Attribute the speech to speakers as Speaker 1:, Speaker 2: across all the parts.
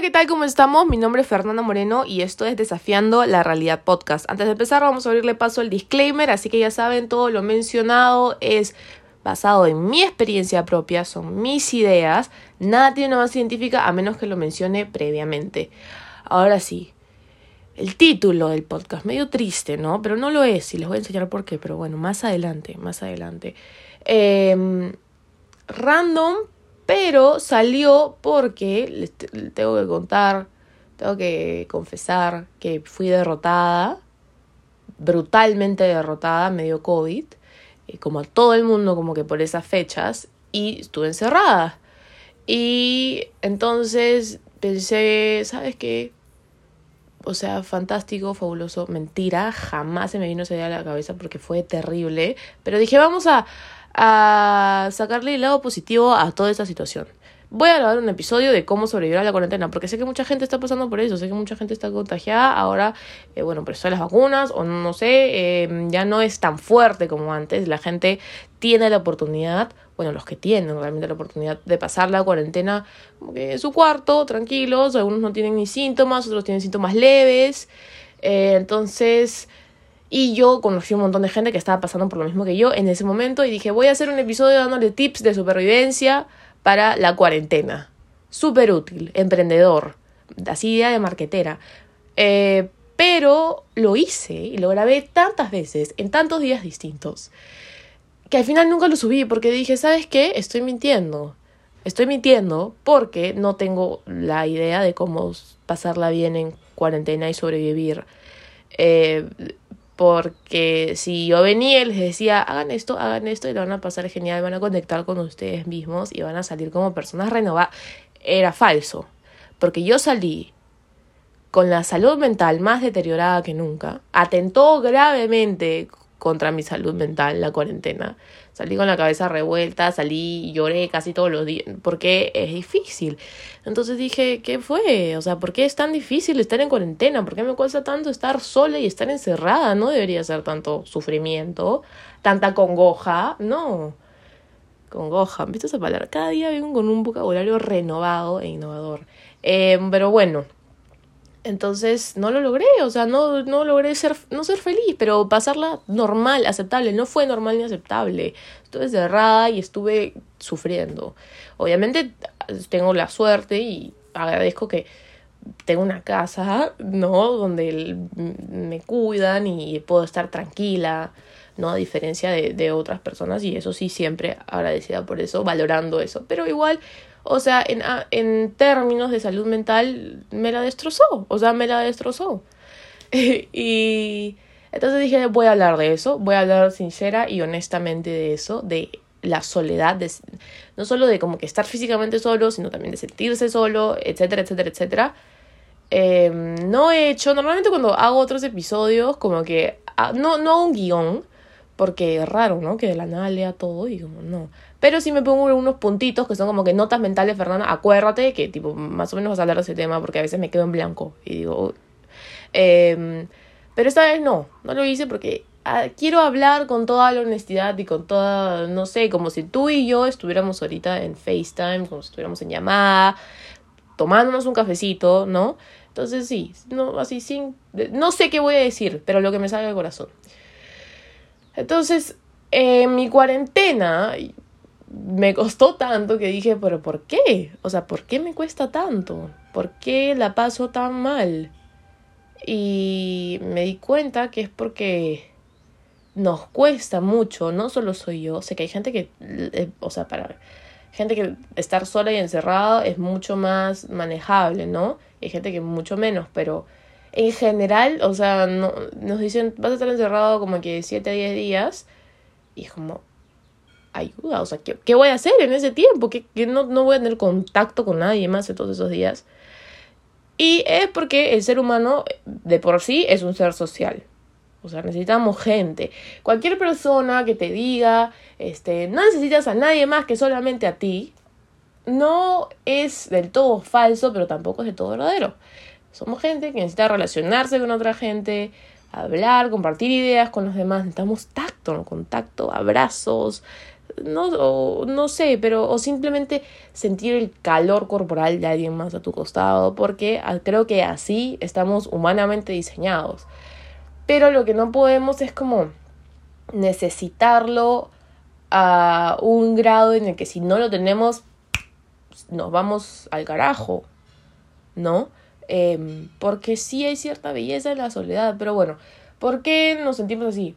Speaker 1: Hola, ¿qué tal? ¿Cómo estamos? Mi nombre es Fernanda Moreno y esto es Desafiando la Realidad Podcast. Antes de empezar, vamos a abrirle paso al disclaimer, así que ya saben, todo lo mencionado es basado en mi experiencia propia, son mis ideas, nada tiene una base científica a menos que lo mencione previamente. Ahora sí, el título del podcast, medio triste, ¿no? Pero no lo es y les voy a enseñar por qué, pero bueno, más adelante, más adelante. Em, random, pero salió porque, les tengo que contar, tengo que confesar que fui derrotada, brutalmente derrotada, medio COVID, eh, como a todo el mundo, como que por esas fechas, y estuve encerrada. Y entonces pensé, ¿sabes qué? O sea, fantástico, fabuloso, mentira, jamás se me vino esa idea a la cabeza porque fue terrible, pero dije, vamos a a sacarle el lado positivo a toda esta situación. Voy a grabar un episodio de cómo sobrevivir a la cuarentena, porque sé que mucha gente está pasando por eso, sé que mucha gente está contagiada, ahora, eh, bueno, pero son las vacunas, o no sé, eh, ya no es tan fuerte como antes, la gente tiene la oportunidad, bueno, los que tienen realmente la oportunidad de pasar la cuarentena como que en su cuarto, tranquilos, algunos no tienen ni síntomas, otros tienen síntomas leves, eh, entonces y yo conocí un montón de gente que estaba pasando por lo mismo que yo en ese momento y dije, voy a hacer un episodio dándole tips de supervivencia para la cuarentena. Súper útil, emprendedor, así idea de marquetera. Eh, pero lo hice y lo grabé tantas veces, en tantos días distintos, que al final nunca lo subí porque dije, ¿sabes qué? Estoy mintiendo. Estoy mintiendo porque no tengo la idea de cómo pasarla bien en cuarentena y sobrevivir. Eh, porque si yo venía y les decía, hagan esto, hagan esto y lo van a pasar genial, van a conectar con ustedes mismos y van a salir como personas renovadas, era falso. Porque yo salí con la salud mental más deteriorada que nunca, atentó gravemente contra mi salud mental la cuarentena. Salí con la cabeza revuelta, salí y lloré casi todos los días, porque es difícil. Entonces dije, ¿qué fue? O sea, ¿por qué es tan difícil estar en cuarentena? ¿Por qué me cuesta tanto estar sola y estar encerrada? No debería ser tanto sufrimiento, tanta congoja, no. Congoja, ¿viste esa palabra? Cada día vengo con un vocabulario renovado e innovador. Eh, pero bueno, entonces no lo logré, o sea, no, no logré ser, no ser feliz, pero pasarla normal, aceptable. No fue normal ni aceptable. Estuve cerrada y estuve sufriendo. Obviamente tengo la suerte y agradezco que tengo una casa, ¿no? Donde me cuidan y puedo estar tranquila, ¿no? A diferencia de otras personas y eso sí, siempre agradecida por eso, valorando eso. Pero igual o sea, en, ah, en términos de salud mental, me la destrozó. O sea, me la destrozó. y entonces dije, voy a hablar de eso, voy a hablar sincera y honestamente de eso, de la soledad, de, no solo de como que estar físicamente solo, sino también de sentirse solo, etcétera, etcétera, etcétera. Em, no he hecho, normalmente cuando hago otros episodios, como que, ah, no, no un guion, porque es raro, ¿no? Que de la nada lea todo y como no. Pero sí me pongo unos puntitos que son como que notas mentales, Fernanda, acuérdate que tipo más o menos vas a hablar de ese tema porque a veces me quedo en blanco y digo... Eh, pero esta vez no, no lo hice porque ah, quiero hablar con toda la honestidad y con toda, no sé, como si tú y yo estuviéramos ahorita en FaceTime, como si estuviéramos en llamada, tomándonos un cafecito, ¿no? Entonces sí, no, así sin, no sé qué voy a decir, pero lo que me sale del corazón. Entonces, en mi cuarentena, me costó tanto que dije, pero ¿por qué? O sea, ¿por qué me cuesta tanto? ¿Por qué la paso tan mal? Y me di cuenta que es porque nos cuesta mucho, no solo soy yo, sé que hay gente que, eh, o sea, para gente que estar sola y encerrada es mucho más manejable, ¿no? Hay gente que mucho menos, pero en general, o sea, no, nos dicen, vas a estar encerrado como que 7 a 10 días, y es como, ayuda. O sea, ¿qué, qué voy a hacer en ese tiempo? Que, no, no voy a tener contacto con nadie más en todos esos días. Y es porque el ser humano de por sí es un ser social. O sea, necesitamos gente. Cualquier persona que te diga, este, no necesitas a nadie más que solamente a ti, no es del todo falso, pero tampoco es del todo verdadero. Somos gente que necesita relacionarse con otra gente, hablar, compartir ideas con los demás. Necesitamos tacto, contacto, abrazos, no, no sé, pero o simplemente sentir el calor corporal de alguien más a tu costado, porque creo que así estamos humanamente diseñados. Pero lo que no podemos es como necesitarlo a un grado en el que si no lo tenemos nos vamos al carajo, ¿no? Em, porque sí hay cierta belleza en la soledad, pero bueno, ¿por qué nos sentimos así?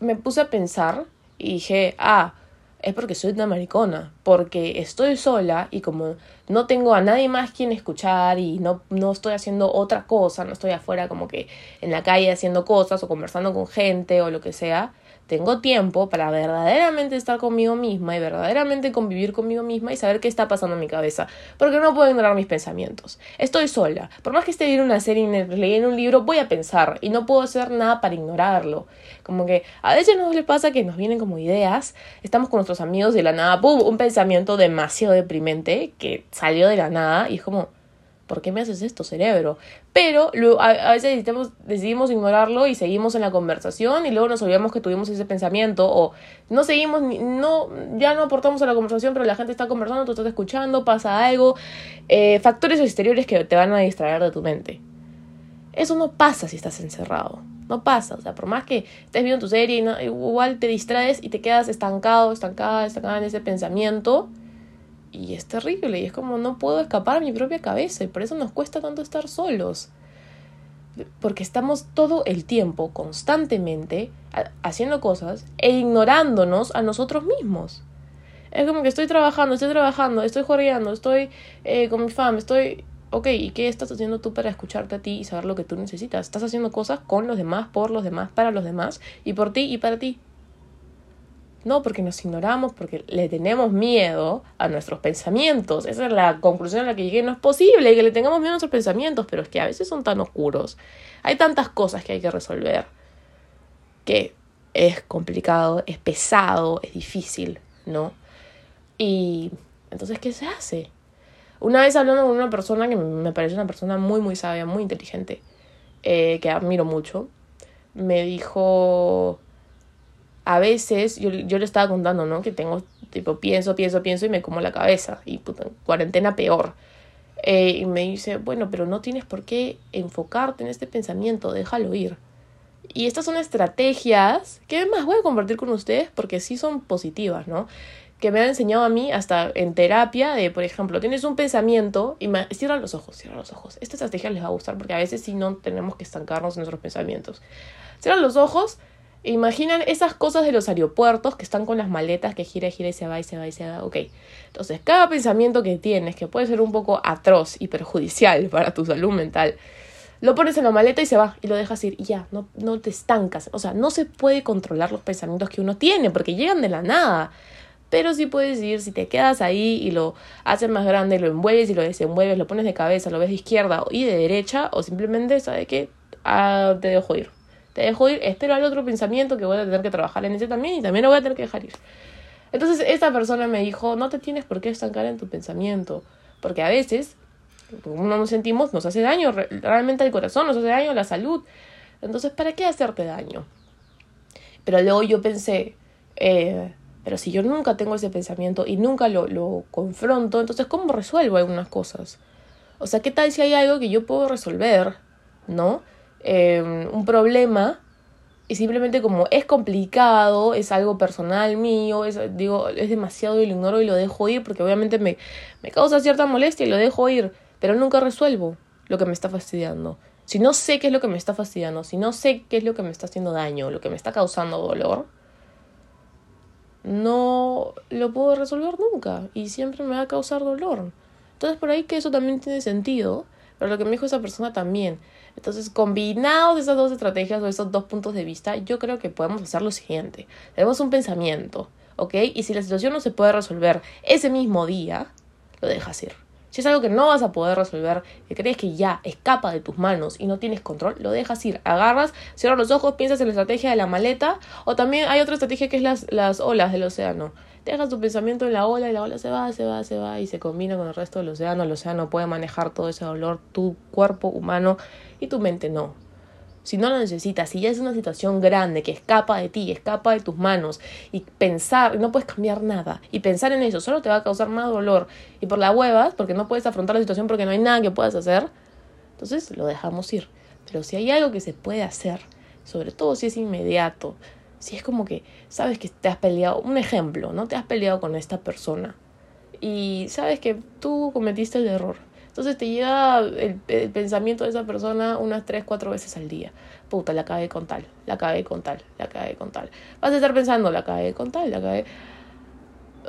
Speaker 1: me puse a pensar y dije, ah, es porque soy una maricona, porque estoy sola y como no tengo a nadie más quien escuchar y no, no estoy haciendo otra cosa, no estoy afuera como que en la calle haciendo cosas o conversando con gente o lo que sea, tengo tiempo para verdaderamente estar conmigo misma y verdaderamente convivir conmigo misma y saber qué está pasando en mi cabeza. Porque no puedo ignorar mis pensamientos. Estoy sola. Por más que esté viendo una serie y leyendo un libro, voy a pensar y no puedo hacer nada para ignorarlo. Como que a veces nos le pasa que nos vienen como ideas, estamos con nuestros amigos de la nada, ¡pum! Un pensamiento demasiado deprimente que salió de la nada y es como ¿por qué me haces esto, cerebro? Pero a, veces decidimos, ignorarlo y seguimos en la conversación y luego nos olvidamos que tuvimos ese pensamiento o no seguimos, no, ya no aportamos a la conversación, pero la gente está conversando, tú estás escuchando, pasa algo, eh, factores exteriores que te van a distraer de tu mente. Eso no pasa si estás encerrado. No pasa, o sea, por más que estés viendo tu serie, igual te distraes y te quedas estancado, estancada, estancada en ese pensamiento y es terrible y es como no puedo escapar a mi propia cabeza y por eso nos cuesta tanto estar solos. Porque estamos todo el tiempo, constantemente, haciendo cosas e ignorándonos a nosotros mismos. Es como que estoy trabajando, estoy trabajando, estoy jorgeando, estoy eh, con mi fam, estoy... Ok, ¿y qué estás haciendo tú para escucharte a ti y saber lo que tú necesitas? Estás haciendo cosas con los demás, por los demás, para los demás, y por ti y para ti. No, porque nos ignoramos, porque le tenemos miedo a nuestros pensamientos. Esa es la conclusión a la que llegué. No es posible que le tengamos miedo a nuestros pensamientos, pero es que a veces son tan oscuros. Hay tantas cosas que hay que resolver que es complicado, es pesado, es difícil, ¿no? Y entonces, ¿qué se hace? Una vez hablando con una persona que me parece una persona muy, muy sabia, muy inteligente, eh, que admiro mucho, me dijo a veces yo, yo le estaba contando, ¿no? Que tengo, tipo, pienso, pienso, pienso y me como la cabeza. Y puta, cuarentena peor. Eh, y me dice, bueno, pero no tienes por qué enfocarte en este pensamiento, déjalo ir. Y estas son estrategias que además voy a compartir con ustedes porque sí son positivas, ¿no? Que me han enseñado a mí hasta en terapia de, por ejemplo, tienes un pensamiento y me... cierra los ojos, cierra los ojos. Esta estrategia les va a gustar porque a veces sí no tenemos que estancarnos en nuestros pensamientos. Cierra los ojos Imaginan esas cosas de los aeropuertos que están con las maletas que gira, gira y se va y se va y se va. Ok. Entonces, cada pensamiento que tienes, que puede ser un poco atroz y perjudicial para tu salud mental, lo pones en la maleta y se va y lo dejas ir y ya, no, no te estancas. O sea, no se puede controlar los pensamientos que uno tiene porque llegan de la nada. Pero sí puedes ir, si te quedas ahí y lo haces más grande, lo envuelves y lo desenvuelves, lo pones de cabeza, lo ves de izquierda y de derecha, o simplemente, ¿sabe qué? Ah, te dejo ir te dejo ir, espero al otro pensamiento que voy a tener que trabajar en ese también y también lo voy a tener que dejar ir. Entonces esta persona me dijo, no te tienes por qué estancar en tu pensamiento, porque a veces, como no nos sentimos, nos hace daño realmente al corazón, nos hace daño a la salud. Entonces, ¿para qué hacerte daño? Pero luego yo pensé, eh, pero si yo nunca tengo ese pensamiento y nunca lo, lo confronto, entonces ¿cómo resuelvo algunas cosas? O sea, ¿qué tal si hay algo que yo puedo resolver? ¿No? Em, un problema y simplemente como es complicado, es algo personal mío, es, digo, es demasiado y lo ignoro y lo dejo ir porque obviamente me, me causa cierta molestia y lo dejo ir, pero nunca resuelvo lo que me está fastidiando. Si no sé qué es lo que me está fastidiando, si no sé qué es lo que me está haciendo daño, lo que me está causando dolor, no lo puedo resolver nunca y siempre me va a causar dolor. Entonces por ahí que eso también tiene sentido, pero lo que me dijo esa persona también, entonces, combinados esas dos estrategias o esos dos puntos de vista, yo creo que podemos hacer lo siguiente. Tenemos un pensamiento, ¿ok? Y si la situación no se puede resolver ese mismo día, lo dejas ir. Si es algo que no vas a poder resolver, que crees que ya escapa de tus manos y no tienes control, lo dejas ir. Agarras, cierras los ojos, piensas en la estrategia de la maleta. O también hay otra estrategia que es las, las olas del océano. Dejas tu pensamiento en la ola y la ola se va, se va, se va y se combina con el resto del océano. El océano puede manejar todo ese dolor, tu cuerpo humano y tu mente no. si no lo necesitas, si ya es una situación grande que escapa de ti, escapa de tus manos, y pensar, no puedes cambiar nada, y pensar en eso solo te va a causar más dolor, y por la huevas, porque no puedes afrontar la situación porque no hay nada que puedas hacer, entonces lo dejamos ir. Pero si hay algo que se puede hacer, sobre todo si es inmediato, si es como que sabes que te has peleado, un ejemplo, ¿no? Te has peleado con esta persona y sabes que tú cometiste el error entonces te llega el, pensamiento de esa persona unas tres, cuatro veces al día. Puta, la cagué con tal, la cagué con tal, la cagué con tal. Vas a estar pensando, la cagué con tal, la cagué...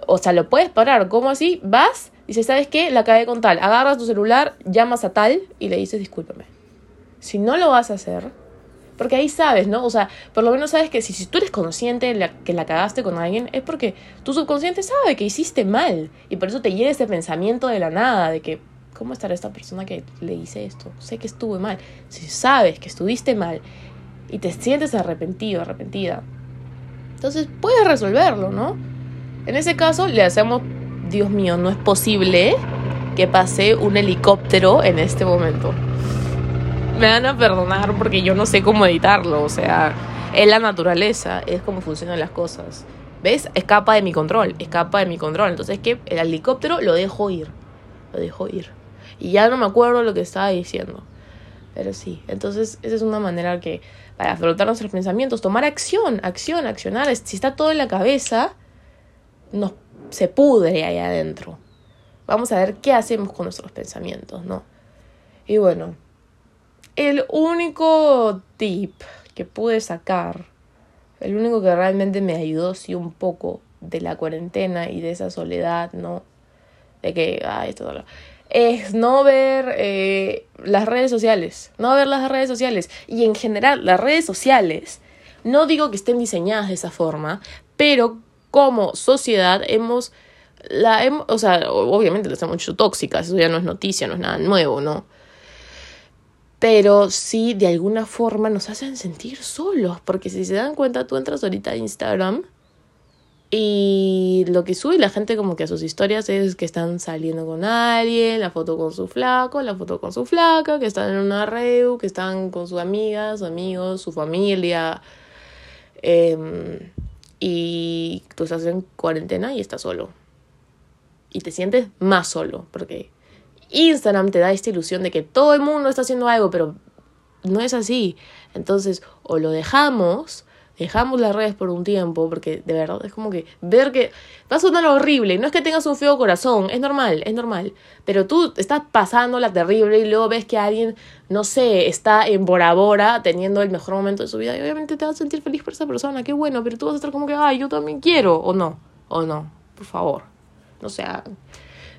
Speaker 1: O sea, lo puedes parar. ¿Cómo así? Vas, dices, ¿sabes qué? La cagué con tal. Agarras tu celular, llamas a tal y le dices, discúlpame. Si no lo vas a hacer, porque ahí sabes, ¿no? O sea, por lo menos sabes que si, si tú eres consciente de que la cagaste con alguien, es porque tu subconsciente sabe que hiciste mal. Y por eso te llega ese pensamiento de la nada, de que, ¿cómo estará esta persona que le hice esto? Sé que estuve mal. Si sabes que estuviste mal y te sientes arrepentido, arrepentida, entonces puedes resolverlo, ¿no? En ese caso le hacemos, Dios mío, no es posible que pase un helicóptero en este momento. Me van a perdonar porque yo no sé cómo editarlo, o sea, es la naturaleza, es como funcionan las cosas. ¿Ves? Escapa de mi control, escapa de mi control. Entonces, que el helicóptero lo dejo ir, lo dejo ir. Y ya no me acuerdo lo que estaba diciendo. Pero sí, entonces esa es una manera que para afrontar nuestros pensamientos, tomar acción, acción, accionar. Si está todo en la cabeza, nos se pudre ahí adentro. Vamos a ver qué hacemos con nuestros pensamientos, ¿no? Y bueno, el único tip que pude sacar, el único que realmente me ayudó sí un poco de la cuarentena y de esa soledad, ¿no? De que, ay, esto es no ver eh, las redes sociales, no ver las redes sociales. Y en general, las redes sociales, no digo que estén diseñadas de esa forma, pero como sociedad hemos, la o sea, obviamente las hemos hecho tóxicas, eso ya no es noticia, no es nada nuevo, ¿no? Pero sí, de alguna forma nos hacen sentir solos, porque si se dan cuenta, tú entras ahorita a Instagram y lo que sube la gente como que a sus historias es que están saliendo con alguien, la foto con su flaco, la foto con su flaca, que están en una reu, que están con sus amigas, amigos, su familia. Em, y tú estás en cuarentena y estás solo. Y te sientes más solo, porque Instagram te da esta ilusión de que todo el mundo está haciendo algo, pero no es así. Entonces, o lo dejamos dejamos las redes por un tiempo, porque de verdad es como que ver que va a sonar horrible, no es que tengas un feo corazón, es normal, es normal, pero tú estás pasando la terrible y luego ves que alguien, no sé, está en Bora Bora teniendo el mejor momento de su vida y obviamente te vas a sentir feliz por esa persona, qué bueno, pero tú vas a estar como que, ay, yo también quiero, o no, o no, por favor, no sea,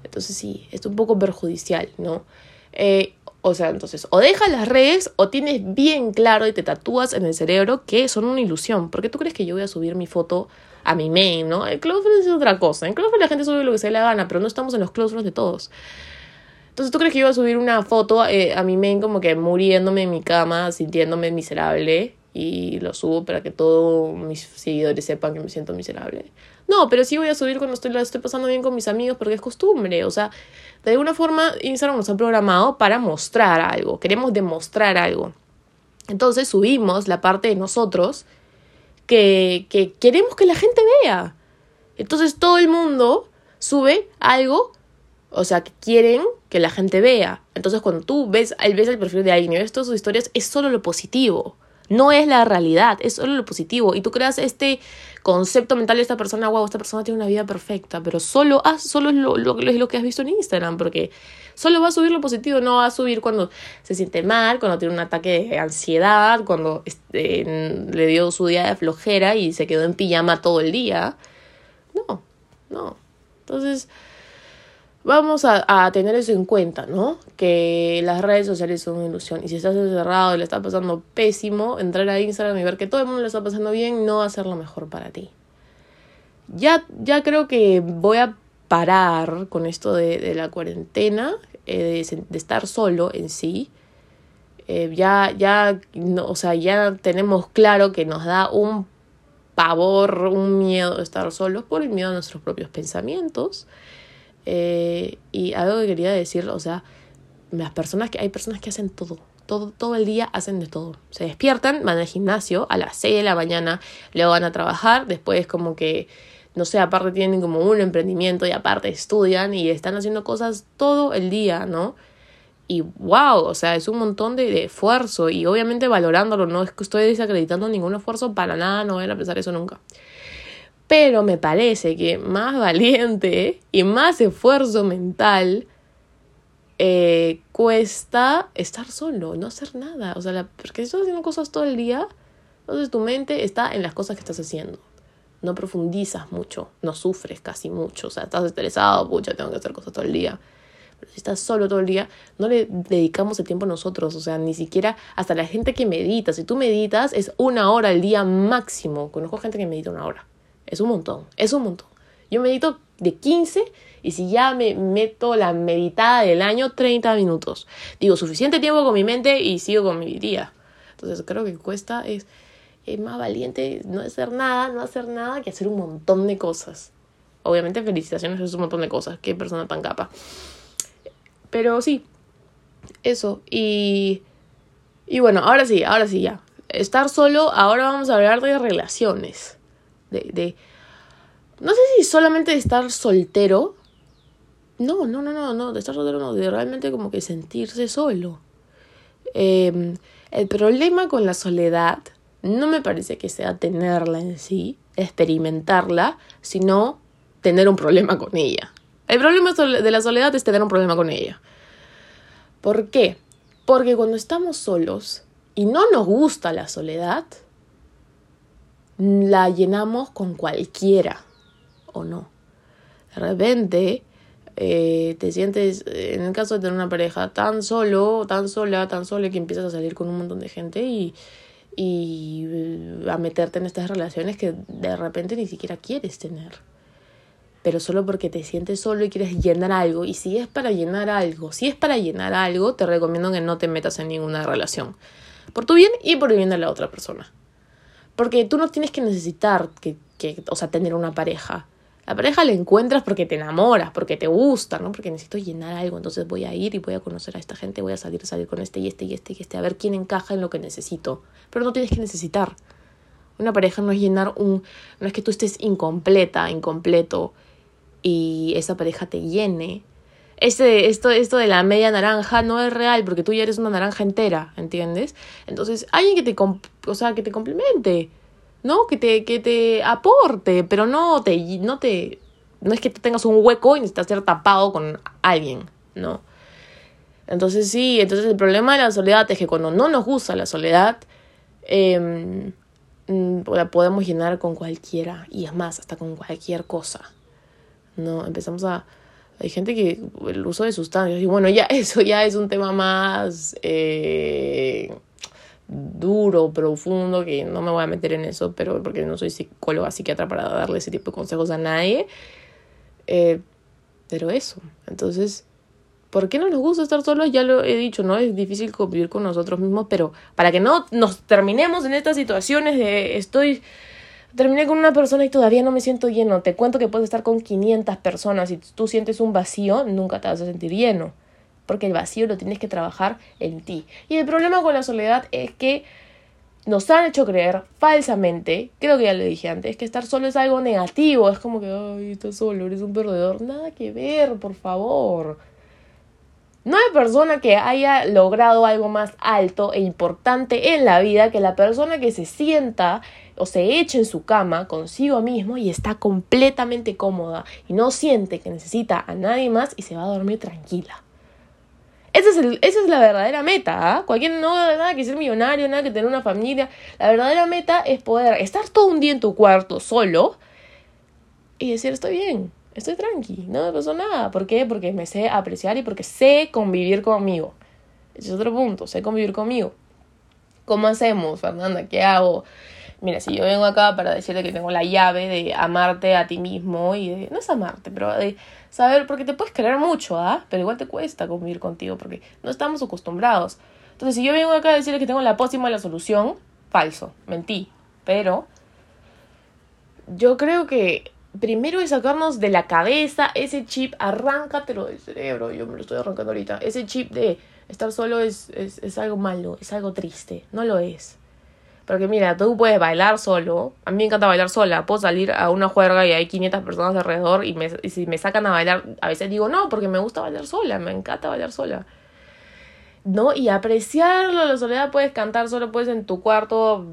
Speaker 1: entonces sí, es un poco perjudicial, ¿no? Eh, o sea, entonces, o dejas las redes o tienes bien claro y te tatúas en el cerebro que son una ilusión. ¿Por qué tú crees que yo voy a subir mi foto a mi main, no? El close friends es otra cosa. En close friends la gente sube lo que se le gana, pero no estamos en los close friends de todos. Entonces, ¿tú crees que yo voy a subir una foto eh, a mi main como que muriéndome en mi cama, sintiéndome miserable? Y lo subo para que todos mis seguidores sepan que me siento miserable. No, pero sí voy a subir cuando estoy, estoy pasando bien con mis amigos porque es costumbre. O sea, de alguna forma Instagram nos ha programado para mostrar algo. Queremos demostrar algo. Entonces subimos la parte de nosotros que, que queremos que la gente vea. Entonces todo el mundo sube algo, o sea, que quieren que la gente vea. Entonces cuando tú ves, ves el perfil de alguien y ves todas sus historias, es solo lo positivo. No es la realidad, es solo lo positivo. Y tú creas este concepto mental de esta persona, wow, esta persona tiene una vida perfecta, pero solo, ah, solo es lo, lo, lo que has visto en Instagram, porque solo va a subir lo positivo, no va a subir cuando se siente mal, cuando tiene un ataque de ansiedad, cuando este, le dio su día de flojera y se quedó en pijama todo el día. No, no. Entonces, vamos a, a, tener eso en cuenta, ¿no? Que las redes sociales son una ilusión. Y si estás encerrado y le está pasando pésimo, entrar a Instagram y ver que todo el mundo le está pasando bien no va a ser lo mejor para ti. Ya, ya creo que voy a parar con esto de, de la cuarentena, eh, de, de, estar solo en sí. Eh, ya, ya, no, o sea, ya tenemos claro que nos da un pavor, un miedo de estar solos por el miedo a nuestros propios pensamientos. Eh, y algo que quería decir, o sea, las personas que hay personas que hacen todo, todo, todo el día hacen de todo. Se despiertan, van al gimnasio a las 6 de la mañana, luego van a trabajar, después como que, no sé, aparte tienen como un emprendimiento y aparte estudian y están haciendo cosas todo el día, ¿no? Y wow, o sea, es un montón de, esfuerzo y obviamente valorándolo, no es que estoy desacreditando ningún esfuerzo para nada, no van a pensar eso nunca. Pero me parece que más valiente y más esfuerzo mental eh, cuesta estar solo, no hacer nada. O sea, porque si estás haciendo cosas todo el día, entonces tu mente está en las cosas que estás haciendo. No profundizas mucho, no sufres casi mucho. O sea, estás estresado, pucha, tengo que hacer cosas todo el día. Pero si estás solo todo el día, no le dedicamos el tiempo a nosotros. O sea, ni siquiera hasta la gente que medita. Si tú meditas, es una hora al día máximo. Conozco gente que medita una hora. Es un montón, es un montón. Yo medito de 15 y si ya me meto la meditada del año, 30 minutos. Digo, suficiente tiempo con mi mente y sigo con mi día. Entonces creo que cuesta, es, es más valiente no hacer nada, no hacer nada que hacer un montón de cosas. Obviamente felicitaciones, es un montón de cosas. Qué persona tan capa. Pero sí, eso. Y, y bueno, ahora sí, ahora sí ya. Estar solo, ahora vamos a hablar de relaciones. De, de, no sé si solamente de estar soltero. No, no, no, no, no, de estar soltero no, de realmente como que sentirse solo. Em, el problema con la soledad no me parece que sea tenerla en sí, experimentarla, sino tener un problema con ella. El problema de la soledad es tener un problema con ella. ¿Por qué? Porque cuando estamos solos y no nos gusta la soledad, la llenamos con cualquiera o no. De repente eh, te sientes, en el caso de tener una pareja, tan solo, tan sola, tan sola que empiezas a salir con un montón de gente y, y eh, a meterte en estas relaciones que de repente ni siquiera quieres tener. Pero solo porque te sientes solo y quieres llenar algo. Y si es para llenar algo, si es para llenar algo, te recomiendo que no te metas en ninguna relación. Por tu bien y por el bien de la otra persona. Porque tú no tienes que necesitar que, que o sea, tener una pareja. La pareja la encuentras porque te enamoras, porque te gusta, ¿no? Porque necesito llenar algo, entonces voy a ir y voy a conocer a esta gente, voy a salir, salir con este y este y este y este, a ver quién encaja en lo que necesito. Pero no tienes que necesitar. Una pareja no es llenar un... no es que tú estés incompleta, incompleto y esa pareja te llene. Este, esto, esto de la media naranja no es real porque tú ya eres una naranja entera, ¿entiendes? Entonces, alguien que te, o sea, que te complemente ¿no? Que te, que te aporte, pero no te, no te, no es que tú tengas un hueco y necesitas ser tapado con alguien, ¿no? Entonces sí, entonces el problema de la soledad es que cuando no nos gusta la soledad, eh, la podemos llenar con cualquiera, y es más, hasta con cualquier cosa, ¿no? Empezamos a... Hay gente que el uso de sustancias, y bueno, ya eso ya es un tema más... Eh, duro, profundo, que no me voy a meter en eso, pero porque no soy psicóloga, psiquiatra para darle ese tipo de consejos a nadie. Eh, pero eso, entonces, ¿por qué no nos gusta estar solos? Ya lo he dicho, ¿no? Es difícil convivir con nosotros mismos, pero para que no nos terminemos en estas situaciones de estoy... Terminé con una persona y todavía no me siento lleno. Te cuento que puedes estar con 500 personas y tú sientes un vacío, nunca te vas a sentir lleno porque el vacío lo tienes que trabajar en ti. Y el problema con la soledad es que nos han hecho creer falsamente, creo que ya lo dije antes, que estar solo es algo negativo, es como que, ay, estás solo, eres un perdedor. Nada que ver, por favor. No hay persona que haya logrado algo más alto e importante en la vida que la persona que se sienta o se echa en su cama consigo mismo y está completamente cómoda y no siente que necesita a nadie más y se va a dormir tranquila. Esa es, esa es la verdadera meta. ¿ah? Cualquier no nada que ser millonario, nada que tener una familia. La verdadera meta es poder estar todo un día en tu cuarto solo y decir estoy bien, estoy tranqui, no me pasó nada. ¿Por qué? Porque me sé apreciar y porque sé convivir conmigo. Ese es otro punto, sé convivir conmigo. ¿Cómo hacemos, Fernanda? ¿Qué hago? Mira, si yo vengo acá para decirte que tengo la llave de amarte a ti mismo y de, no es amarte, pero de saber, porque te puedes querer mucho, ¿ah? Pero igual te cuesta convivir contigo porque no estamos acostumbrados. Entonces, si yo vengo acá a decirle que tengo la pócima de la solución, falso, mentí. Pero yo creo que primero es sacarnos de la cabeza ese chip, arráncatelo del cerebro, yo me lo estoy arrancando ahorita, ese chip de estar solo es, es, es algo malo, es algo triste, no lo es. Porque mira, tú puedes bailar solo. A mí me encanta bailar sola. Puedo salir a una juerga y hay 500 personas alrededor y, me, y si me sacan a bailar, a veces digo no, porque me gusta bailar sola, me encanta bailar sola. ¿No? Y apreciarlo, la soledad puedes cantar solo, puedes en tu cuarto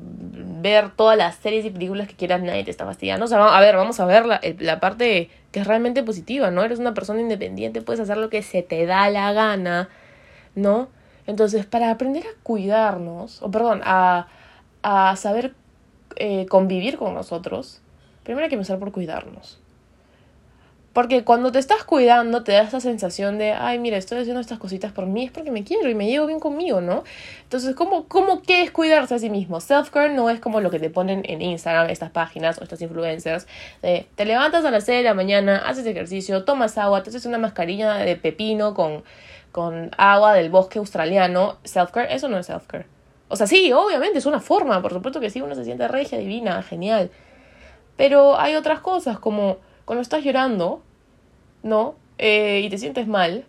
Speaker 1: ver todas las series y películas que quieras, nadie te está fastidiando. O sea, a ver, vamos a ver la, la parte que es realmente positiva, ¿no? Eres una persona independiente, puedes hacer lo que se te da la gana, ¿no? Entonces, para aprender a cuidarnos, o perdón, a a saber eh, convivir con nosotros, primero hay que empezar por cuidarnos. Porque cuando te estás cuidando te da esa sensación de, ay, mira, estoy haciendo estas cositas por mí, es porque me quiero y me llevo bien conmigo, ¿no? Entonces, ¿cómo, cómo qué es cuidarse a sí mismo? Self-care no es como lo que te ponen en Instagram, estas páginas o estas influencers. De, te levantas a las 6 de la mañana, haces ejercicio, tomas agua, te haces una mascarilla de pepino con, con agua del bosque australiano. Self-care, eso no es self-care. O sea, sí, obviamente es una forma, por supuesto que sí, uno se siente regia, divina, genial. Pero hay otras cosas, como cuando estás llorando, ¿no? Eh, y te sientes mal,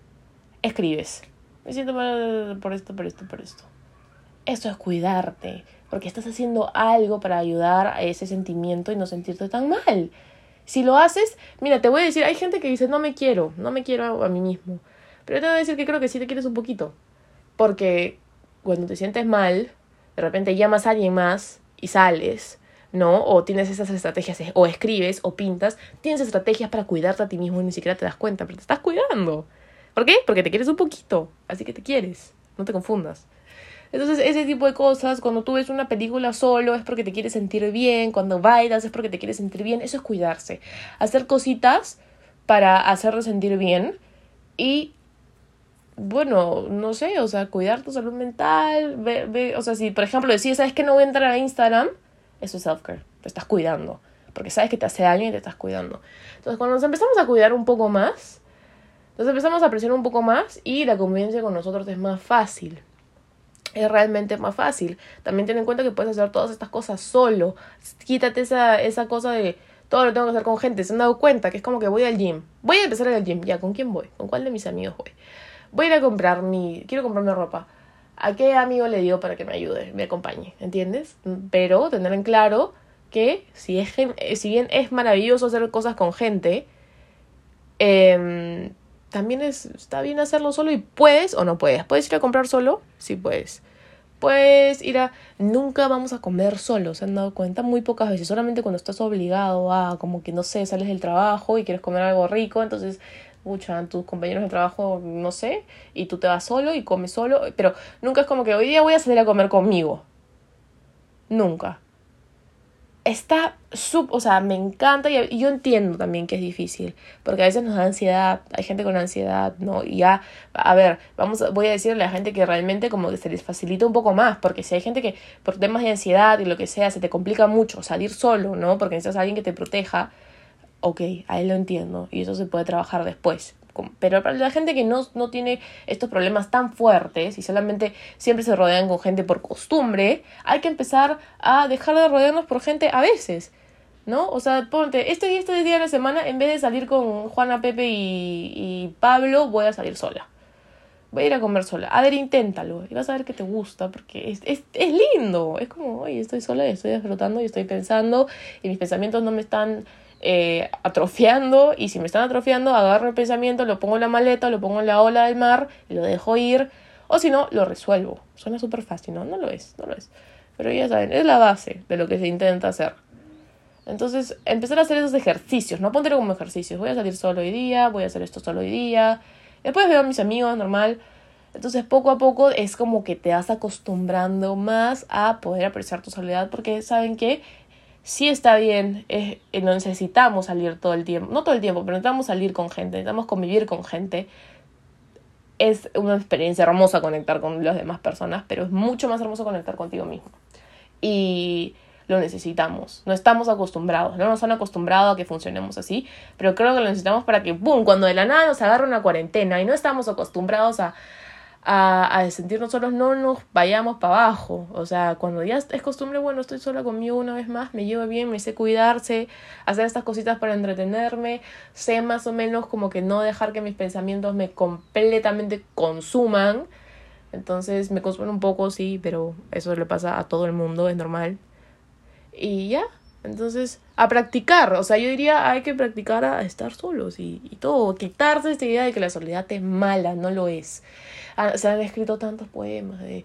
Speaker 1: escribes. Me siento mal por esto, por esto, por esto. Eso es cuidarte, porque estás haciendo algo para ayudar a ese sentimiento y no sentirte tan mal. Si lo haces, mira, te voy a decir, hay gente que dice, no me quiero, no me quiero a mí mismo. Pero te voy a decir que creo que sí te quieres un poquito. Porque cuando te sientes mal, de repente llamas a alguien más y sales, ¿no? O tienes esas estrategias, o escribes, o pintas, tienes estrategias para cuidarte a ti mismo y ni siquiera te das cuenta, pero te estás cuidando. ¿Por qué? Porque te quieres un poquito, así que te quieres, no te confundas. Entonces, ese tipo de cosas, cuando tú ves una película solo es porque te quieres sentir bien, cuando bailas es porque te quieres sentir bien, eso es cuidarse. Hacer cositas para hacerlo sentir bien y bueno, no sé, o sea, cuidar tu salud mental, ve, o sea, si por ejemplo decís, ¿sabes que no voy a entrar a Instagram? Eso es self-care, te estás cuidando, porque sabes que te hace daño y te estás cuidando. Entonces, cuando nos empezamos a cuidar un poco más, nos empezamos a presionar un poco más y la convivencia con nosotros es más fácil. Es realmente más fácil. También ten en cuenta que puedes hacer todas estas cosas solo. Quítate esa, esa cosa de todo lo tengo que hacer con gente. Se han dado cuenta que es como que voy al gym. Voy a empezar al gym. Ya, ¿con quién voy? ¿Con cuál de mis amigos voy? Voy a ir a comprar mi, quiero comprarme ropa. ¿A qué amigo le digo para que me ayude, me acompañe? ¿Entiendes? Pero tener en claro que si, es, eh, si bien es maravilloso hacer cosas con gente, em, también es, está bien hacerlo solo y puedes o no puedes. ¿Puedes ir a comprar solo? Sí puedes. Puedes ir a... Nunca vamos a comer solo, ¿se han dado cuenta? Muy pocas veces, solamente cuando estás obligado a, como que no sé, sales del trabajo y quieres comer algo rico, entonces mucha, tus compañeros de trabajo, no sé, y tú te vas solo y comes solo, pero nunca es como que hoy día voy a salir a comer conmigo. Nunca. Está sub, o sea, me encanta y, yo entiendo también que es difícil, porque a veces nos da ansiedad, hay gente con ansiedad, ¿no? Y ya, a ver, vamos, voy a decirle a la gente que realmente como que se les facilita un poco más, porque si hay gente que por temas de ansiedad y lo que sea, se te complica mucho salir solo, ¿no? Porque necesitas alguien que te proteja, ok, ahí lo entiendo y eso se puede trabajar después. Pero para la gente que no, no tiene estos problemas tan fuertes y solamente siempre se rodean con gente por costumbre, hay que empezar a dejar de rodearnos por gente a veces. ¿no? O sea, ponte, este día, este día de la semana, en vez de salir con Juana, Pepe y, y, Pablo, voy a salir sola. Voy a ir a comer sola. A ver, inténtalo. Y vas a ver que te gusta, porque es, es, es lindo. Es como, oye, estoy sola y estoy disfrutando y estoy pensando y mis pensamientos no me están eh, atrofiando y si me están atrofiando agarro el pensamiento, lo pongo en la maleta, lo pongo en la ola del mar lo dejo ir o si no, lo resuelvo. Suena súper fácil, ¿no? No lo es, no lo es. Pero ya saben, es la base de lo que se intenta hacer. Entonces, empezar a hacer esos ejercicios, no ponerlo como ejercicios. Voy a salir solo hoy día, voy a hacer esto solo hoy día. Después veo a mis amigos, normal. Entonces, poco a poco es como que te vas acostumbrando más a poder apreciar tu soledad porque saben que sí está bien, eh, no necesitamos salir todo el tiempo, no todo el tiempo, pero necesitamos salir con gente, necesitamos convivir con gente. Es una experiencia hermosa conectar con las demás personas, pero es mucho más hermoso conectar contigo mismo. Y lo necesitamos. No estamos acostumbrados, no nos han acostumbrado a que funcionemos así, pero creo que lo necesitamos para que, ¡boom!, cuando de la nada nos agarra una cuarentena y no estamos acostumbrados a a, a sentirnos solos, no nos vayamos para abajo. O sea, cuando ya es costumbre, bueno, estoy sola conmigo una vez más, me llevo bien, me sé cuidarse, hacer estas cositas para entretenerme, sé más o menos como que no dejar que mis pensamientos me completamente consuman, Entonces me consuelo un poco, sí, pero eso le pasa a todo el mundo, es normal. Y ya, entonces, a practicar, o sea, yo diría, hay que practicar a estar solos y, y todo, quitarse esta idea de que la soledad es mala, no lo es. Ah, se han escrito tantos poemas de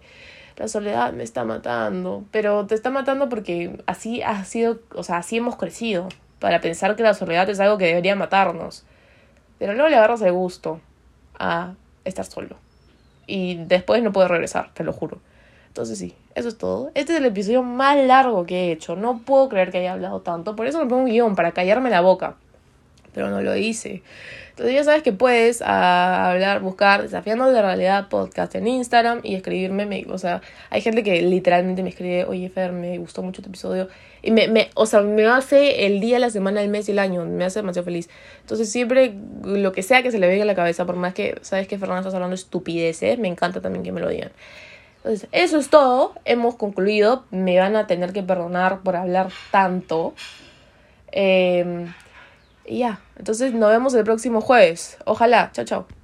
Speaker 1: la soledad me está matando, pero te está matando porque así ha sido, o sea, así hemos crecido, para pensar que la soledad es algo que debería matarnos. Pero luego le agarras el gusto a estar solo. Y después no puedes regresar, te lo juro. Entonces sí, eso es todo. Este es el episodio más largo que he hecho. No puedo creer que haya hablado tanto. Por eso me pongo un guion, para callarme la boca. Pero no lo hice. Entonces ya sabes que puedes ah, hablar, buscar Desafiando la Realidad Podcast en Instagram y escribirme. o sea, hay gente que literalmente me escribe, oye Fer, me gustó mucho tu episodio. Y me, me, o sea, me hace el día, la semana, el mes y el año. Me hace demasiado feliz. Entonces siempre, lo que sea que se le venga a la cabeza, por más que, sabes que Fernanda estás hablando estupideces, me encanta también que me lo digan. Entonces, eso es todo. Hemos concluido. Me van a tener que perdonar por hablar tanto. Eh, y ya, entonces nos vemos el próximo jueves. Ojalá. Chao, chao.